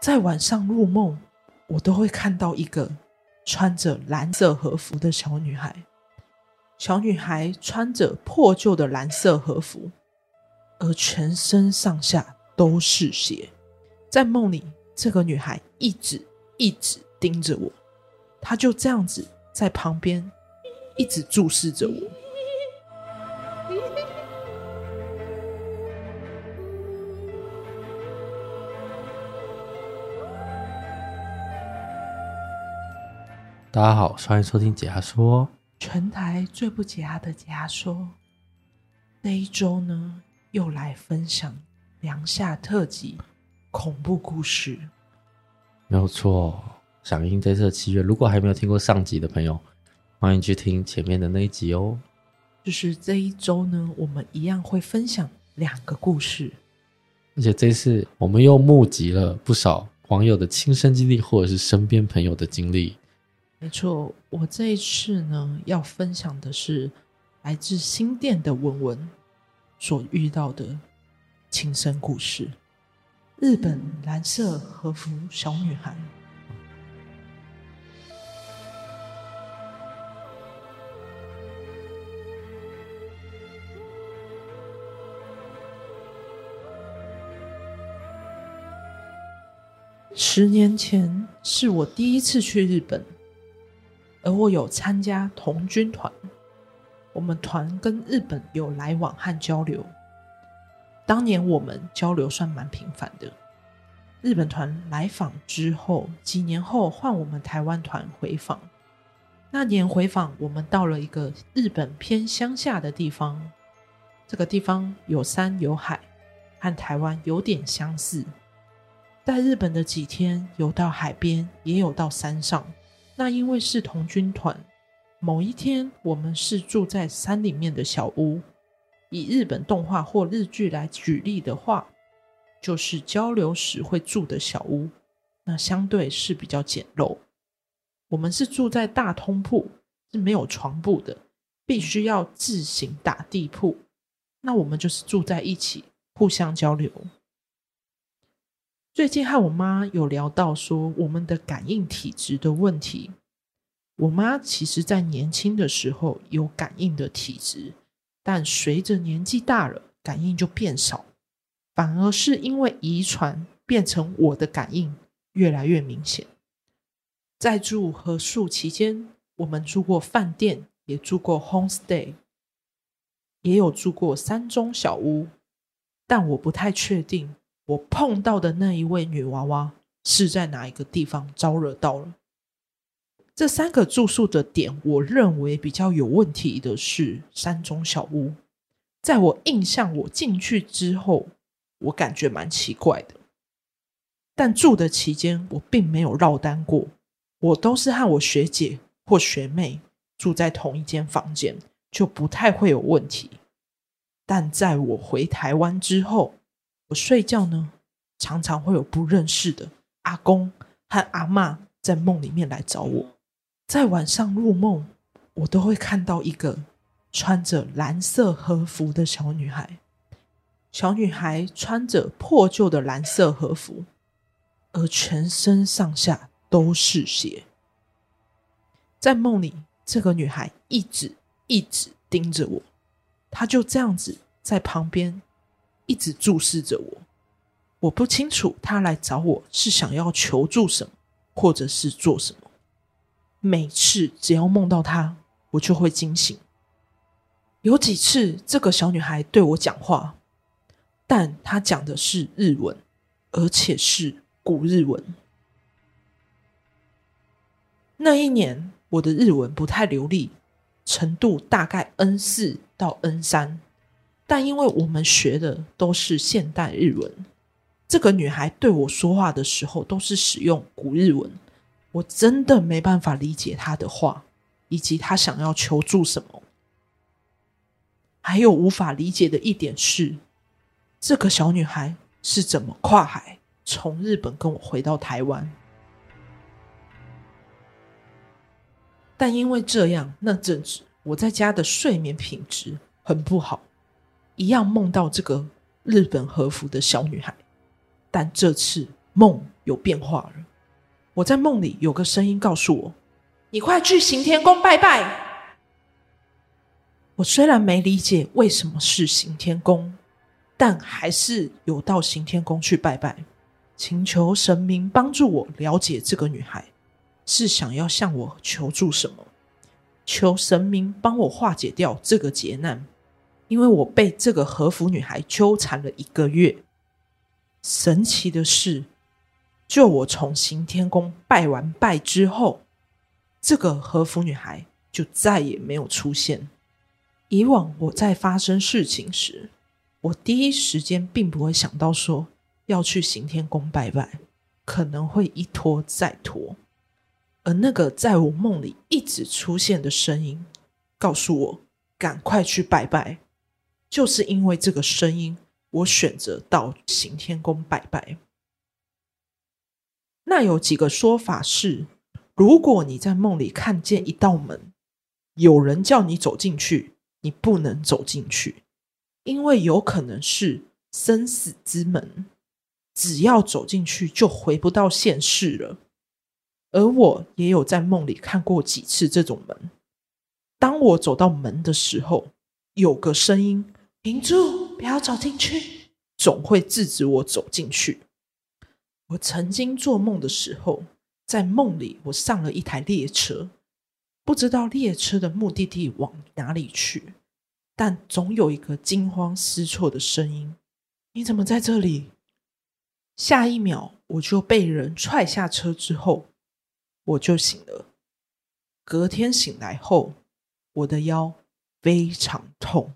在晚上入梦，我都会看到一个穿着蓝色和服的小女孩。小女孩穿着破旧的蓝色和服，而全身上下都是血。在梦里，这个女孩一直一直盯着我，她就这样子在旁边一直注视着我。大家好，欢迎收听解压说，全台最不解压的解压说。这一周呢，又来分享凉夏特辑恐怖故事。没有错，响应这次的七月，如果还没有听过上集的朋友，欢迎去听前面的那一集哦。就是这一周呢，我们一样会分享两个故事，而且这次我们又募集了不少网友的亲身经历，或者是身边朋友的经历。没错，我这一次呢，要分享的是来自新店的文文所遇到的亲身故事——日本蓝色和服小女孩。十年前是我第一次去日本。而我有参加童军团，我们团跟日本有来往和交流。当年我们交流算蛮频繁的。日本团来访之后，几年后换我们台湾团回访。那年回访，我们到了一个日本偏乡下的地方。这个地方有山有海，和台湾有点相似。在日本的几天，有到海边，也有到山上。那因为是同军团，某一天我们是住在山里面的小屋。以日本动画或日剧来举例的话，就是交流时会住的小屋，那相对是比较简陋。我们是住在大通铺，是没有床铺的，必须要自行打地铺。那我们就是住在一起，互相交流。最近和我妈有聊到说我们的感应体质的问题。我妈其实在年轻的时候有感应的体质，但随着年纪大了，感应就变少，反而是因为遗传变成我的感应越来越明显。在住合宿期间，我们住过饭店，也住过 homestay，也有住过山中小屋，但我不太确定。我碰到的那一位女娃娃是在哪一个地方招惹到了？这三个住宿的点，我认为比较有问题的是山中小屋。在我印象，我进去之后，我感觉蛮奇怪的。但住的期间，我并没有落单过，我都是和我学姐或学妹住在同一间房间，就不太会有问题。但在我回台湾之后，我睡觉呢，常常会有不认识的阿公和阿妈在梦里面来找我。在晚上入梦，我都会看到一个穿着蓝色和服的小女孩。小女孩穿着破旧的蓝色和服，而全身上下都是血。在梦里，这个女孩一直一直盯着我，她就这样子在旁边。一直注视着我，我不清楚他来找我是想要求助什么，或者是做什么。每次只要梦到他，我就会惊醒。有几次，这个小女孩对我讲话，但她讲的是日文，而且是古日文。那一年，我的日文不太流利，程度大概 N 四到 N 三。但因为我们学的都是现代日文，这个女孩对我说话的时候都是使用古日文，我真的没办法理解她的话，以及她想要求助什么。还有无法理解的一点是，这个小女孩是怎么跨海从日本跟我回到台湾？但因为这样，那阵子我在家的睡眠品质很不好。一样梦到这个日本和服的小女孩，但这次梦有变化了。我在梦里有个声音告诉我：“你快去行天宫拜拜。”我虽然没理解为什么是行天宫，但还是有到行天宫去拜拜，请求神明帮助我了解这个女孩是想要向我求助什么，求神明帮我化解掉这个劫难，因为我被这个和服女孩纠缠了一个月。神奇的是，就我从行天宫拜完拜之后，这个和服女孩就再也没有出现。以往我在发生事情时，我第一时间并不会想到说要去行天宫拜拜，可能会一拖再拖。而那个在我梦里一直出现的声音，告诉我赶快去拜拜，就是因为这个声音，我选择到行天宫拜拜。那有几个说法是：如果你在梦里看见一道门，有人叫你走进去，你不能走进去，因为有可能是生死之门，只要走进去就回不到现世了。而我也有在梦里看过几次这种门，当我走到门的时候，有个声音：“停住，不要走进去。”总会制止我走进去。我曾经做梦的时候，在梦里我上了一台列车，不知道列车的目的地往哪里去，但总有一个惊慌失措的声音：“你怎么在这里？”下一秒我就被人踹下车，之后我就醒了。隔天醒来后，我的腰非常痛。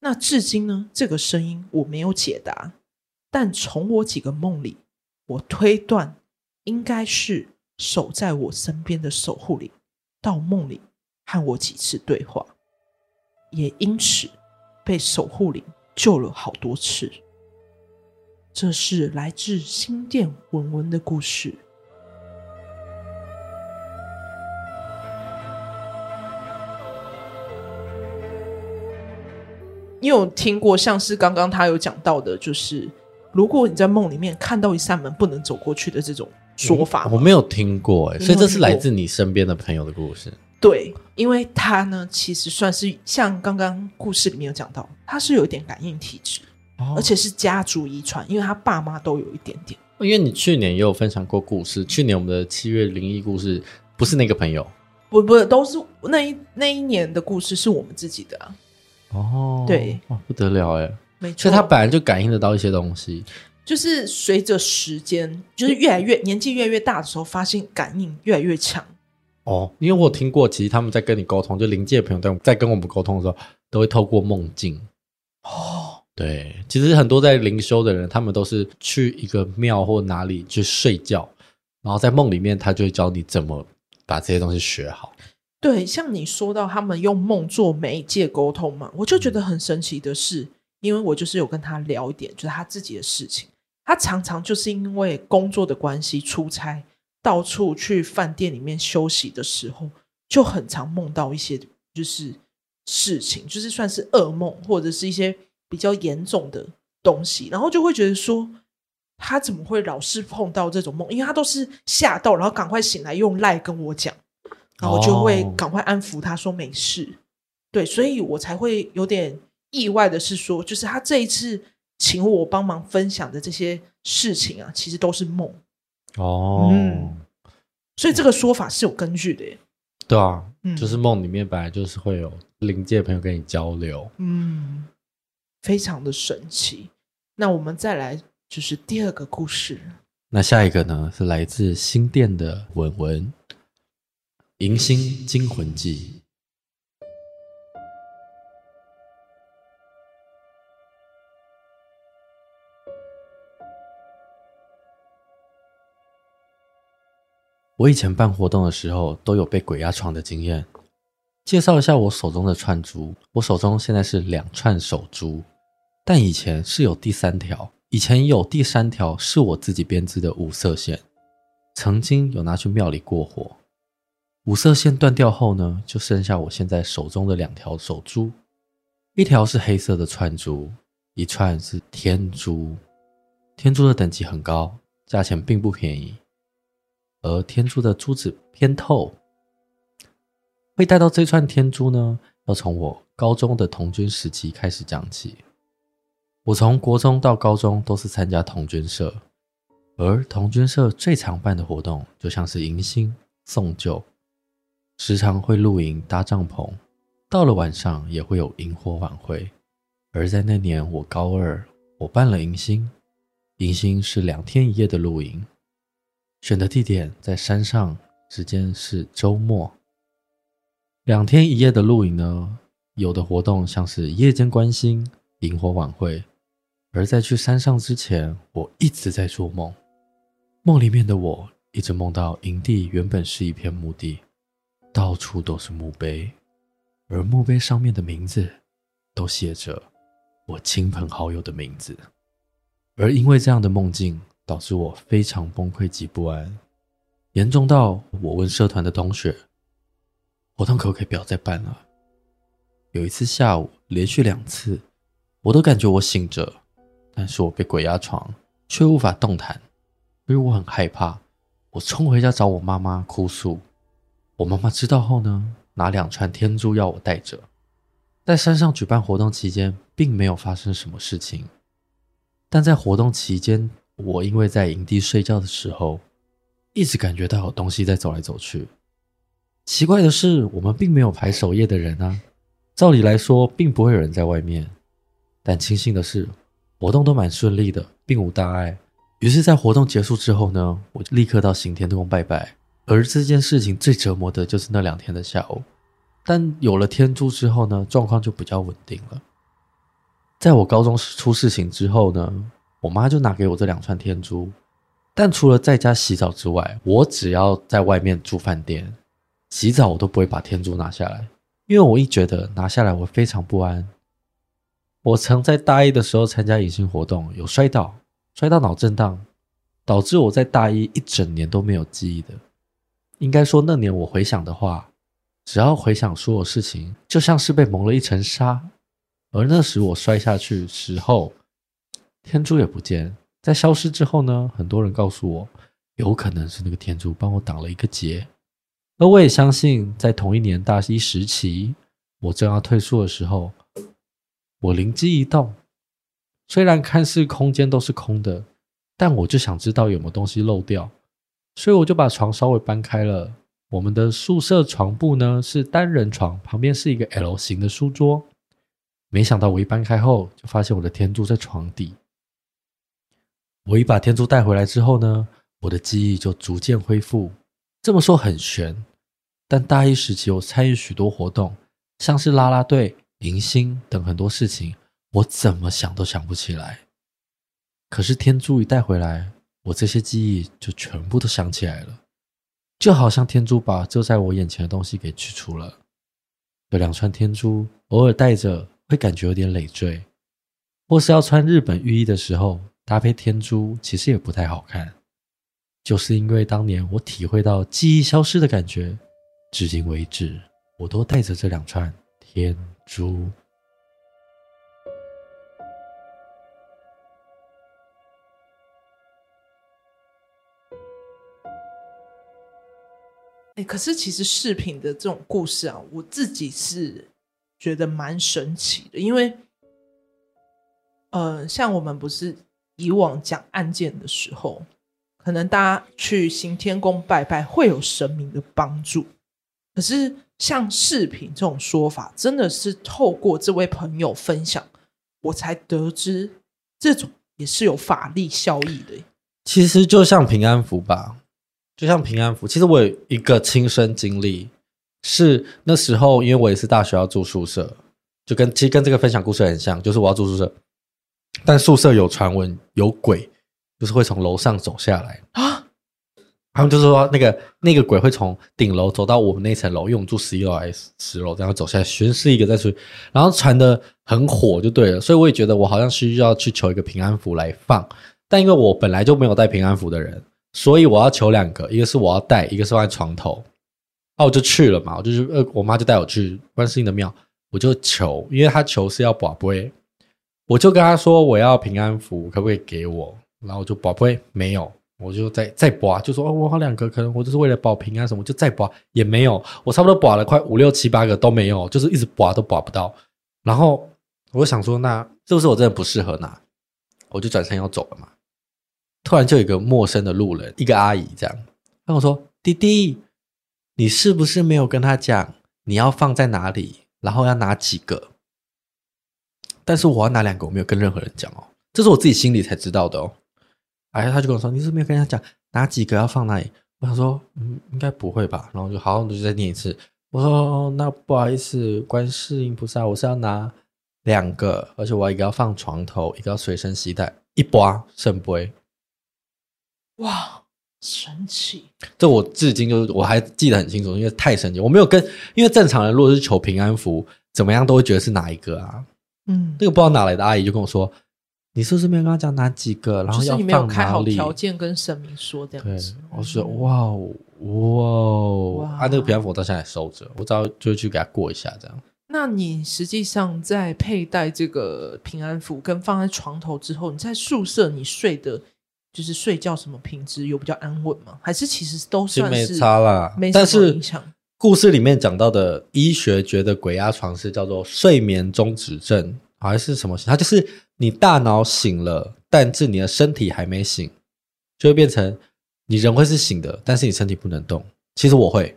那至今呢？这个声音我没有解答，但从我几个梦里。我推断，应该是守在我身边的守护灵，到梦里和我几次对话，也因此被守护灵救了好多次。这是来自新店文文的故事。你有听过像是刚刚他有讲到的，就是。如果你在梦里面看到一扇门不能走过去的这种说法，嗯，我没有听过哎，所以这是来自你身边的朋友的故事。对，因为他呢，其实算是像刚刚故事里面有讲到，他是有一点感应体质，哦，而且是家族遗传，因为他爸妈都有一点点。因为你去年也有分享过故事，去年我们的七月灵异故事不是那个朋友，不不都是那一那一年的故事是我们自己的啊。哦，对，哇，不得了哎。没错，所以他本来就感应得到一些东西，就是随着时间，就是越来越年纪越来越大的时候，发现感应越来越强。哦，因为我有听过，其实他们在跟你沟通，就灵界的朋友在在跟我们沟通的时候，都会透过梦境。哦，对，其实很多在灵修的人，他们都是去一个庙或哪里去睡觉，然后在梦里面，他就会教你怎么把这些东西学好。对，像你说到他们用梦做媒介沟通嘛，我就觉得很神奇的是。因为我就是有跟他聊一点，就是他自己的事情。他常常就是因为工作的关系出差，到处去饭店里面休息的时候，就很常梦到一些就是事情，就是算是噩梦或者是一些比较严重的东西。然后就会觉得说，他怎么会老是碰到这种梦？因为他都是吓到，然后赶快醒来用赖跟我讲，然后就会赶快安抚他说没事。对，所以我才会有点。意外的是说，就是他这一次请我帮忙分享的这些事情啊，其实都是梦哦。嗯，所以这个说法是有根据的耶。对啊，嗯，就是梦里面本来就是会有灵界朋友跟你交流，嗯，非常的神奇。那我们再来就是第二个故事。那下一个呢，是来自新店的文文，《迎新惊魂记》。我以前办活动的时候都有被鬼压床的经验。介绍一下我手中的串珠，我手中现在是两串手珠，但以前是有第三条，以前有第三条是我自己编织的五色线，曾经有拿去庙里过火。五色线断掉后呢，就剩下我现在手中的两条手珠，一条是黑色的串珠，一串是天珠，天珠的等级很高。价钱并不便宜，而天珠的珠子偏透。会带到这串天珠呢，要从我高中的童军时期开始讲起。我从国中到高中都是参加童军社，而童军社最常办的活动就像是迎新、送旧，时常会露营搭帐篷，到了晚上也会有萤火晚会。而在那年我高二，我办了迎新，迎新是两天一夜的露营，选的地点在山上，时间是周末。两天一夜的露营呢，有的活动像是夜间观星、萤火晚会。而在去山上之前，我一直在做梦。梦里面的我一直梦到营地原本是一片墓地，到处都是墓碑，而墓碑上面的名字都写着我亲朋好友的名字。而因为这样的梦境，导致我非常崩溃及不安，严重到我问社团的同学，活动可不可以不要再办了？有一次下午，连续两次，我都感觉我醒着。但是我被鬼压床，却无法动弹，因为我很害怕。我冲回家找我妈妈哭诉。我妈妈知道后呢，拿两串天珠要我带着。在山上举办活动期间，并没有发生什么事情。但在活动期间，我因为在营地睡觉的时候，一直感觉到有东西在走来走去。奇怪的是，我们并没有排守夜的人啊。照理来说，并不会有人在外面。但庆幸的是，活动都蛮顺利的，并无大碍。于是，在活动结束之后呢，我就立刻到行天宫拜拜。而这件事情最折磨的就是那两天的下午。但有了天珠之后呢，状况就比较稳定了。在我高中出事情之后呢，我妈就拿给我这两串天珠。但除了在家洗澡之外，我只要在外面住饭店洗澡，我都不会把天珠拿下来，因为我一觉得拿下来我非常不安。我曾在大一的时候参加迎新活动，有摔倒，摔到脑震荡，导致我在大一一整年都没有记忆的。应该说那年我回想的话，只要回想所有事情，就像是被蒙了一层纱。而那时我摔下去时候，天珠也不见，在消失之后呢，很多人告诉我，有可能是那个天珠帮我挡了一个劫。而我也相信，在同一年大一时期，我正要退宿的时候。我灵机一动，虽然看似空间都是空的，但我就想知道有没有东西漏掉，所以我就把床稍微搬开了。我们的宿舍床铺呢是单人床，旁边是一个 L 型的书桌。没想到我一搬开后，就发现我的天珠在床底。我一把天珠带回来之后呢，我的记忆就逐渐恢复。这么说很玄，但大一时期我参与许多活动，像是啦啦队。迎新等很多事情，我怎么想都想不起来。可是天珠一带回来，我这些记忆就全部都想起来了，就好像天珠把遮在我眼前的东西给去除了。有两串天珠，偶尔戴着会感觉有点累赘，或是要穿日本浴衣的时候搭配天珠，其实也不太好看。就是因为当年我体会到记忆消失的感觉，至今为止我都带着这两串天珠，哎，可是其实饰品的这种故事啊，我自己是觉得蛮神奇的，因为，呃，像我们不是以往讲案件的时候，可能大家去行天宫拜拜会有神明的帮助，可是。像饰品这种说法，真的是透过这位朋友分享，我才得知这种也是有法力效益的。其实就像平安符吧，就像平安符。其实我有一个亲身经历，是那时候因为我也是大学要住宿舍，就跟其实跟这个分享故事很像，就是我要住宿舍，但宿舍有传闻有鬼，就是会从楼上走下来啊。他们就是说，那个那个鬼会从顶楼走到我们那层楼，因为我们住十一楼还是十楼，然后走下来巡视一个再出去，然后传的很火就对了。所以我也觉得我好像需要去求一个平安符来放，但因为我本来就没有带平安符的人，所以我要求两个，一个是我要带，一个是放在床头。那我就去了嘛，我就是呃，我妈就带我去观世音的庙，我就求，因为他求是要宝贝，我就跟他说我要平安符，可不可以给我？然后我就宝贝没有。我就再再拔，就说哦，我好两个，可能我就是为了保平安什么，就再拔也没有，我差不多拔了快五六七八个都没有，就是一直拔都拔不到。然后我想说，那是不是我真的不适合拿？我就转身要走了嘛。突然就有一个陌生的路人，一个阿姨这样跟我说：“弟弟，你是不是没有跟他讲你要放在哪里，然后要拿几个？”但是我要拿两个，我没有跟任何人讲哦，这是我自己心里才知道的哦。哎，他就跟我说：“你是不是没有跟他讲哪几个要放哪里？”我想说：“嗯，应该不会吧。”然后就好好的就再念一次。我说：“，那不好意思，观世音菩萨，我是要拿两个，而且我一个要放床头，一个要随身携带，一拔圣杯。”哇，神奇！这我至今就是我还记得很清楚，因为太神奇。我没有跟，因为正常人如果是求平安符，怎么样都会觉得是哪一个啊？嗯，那个不知道哪来的阿姨就跟我说。你是不是没有跟他讲哪几个？然后要放哪里？就是你没有开好条件跟神明说这样子。我说哇哦哇哦，哇啊，那个平安符我到现在还收着，我只要就去给他过一下这样。那你实际上在佩戴这个平安符跟放在床头之后，你在宿舍你睡的，就是睡觉什么品质有比较安稳吗？还是其实都算是没差啦？没什么影响。故事里面讲到的医学觉得鬼压床是叫做睡眠中止症。还是什么？它就是你大脑醒了，但是你的身体还没醒，就会变成你人会是醒的，但是你身体不能动。其实我会，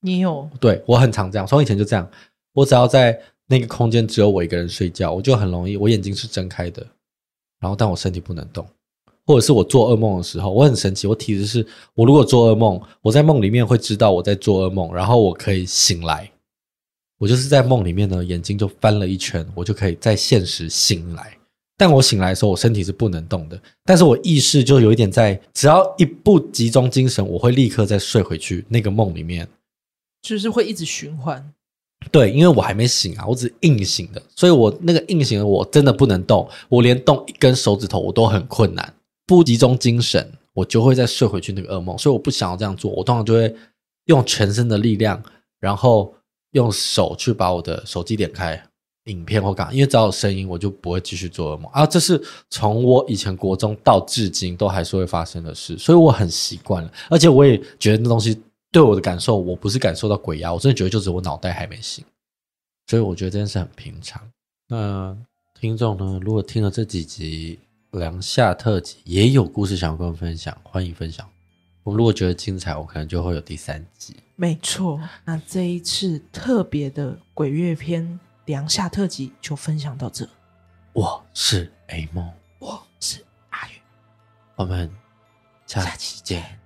你有？对，我很常这样，从以前就这样。我只要在那个空间只有我一个人睡觉，我就很容易，我眼睛是睁开的，然后但我身体不能动。或者是我做噩梦的时候，我很神奇，我体质是，我如果做噩梦，我在梦里面会知道我在做噩梦，然后我可以醒来。我就是在梦里面呢，眼睛就翻了一圈，我就可以在现实醒来。但我醒来的时候，我身体是不能动的，但是我意识就有一点在，只要一不集中精神，我会立刻再睡回去那个梦里面，就是会一直循环。对，因为我还没醒啊，我只是硬醒的，所以我那个硬醒的我真的不能动，我连动一根手指头我都很困难，不集中精神，我就会再睡回去那个噩梦。所以我不想要这样做，我通常就会用全身的力量，然后。用手去把我的手机点开，影片或干嘛，因为只要有声音，我就不会继续做噩梦啊。这是从我以前国中到至今都还是会发生的事，所以我很习惯了。而且我也觉得那东西对我的感受，我不是感受到鬼压，我真的觉得就是我脑袋还没醒，所以我觉得这件事很平常。那听众呢，如果听了这几集梁夏特辑，也有故事想要跟我分享，欢迎分享。我如果觉得精彩，我可能就会有第三集。没错，那这一次特别的鬼月篇梁夏特辑就分享到这。我是 A 梦，我是阿宇，我们下期见。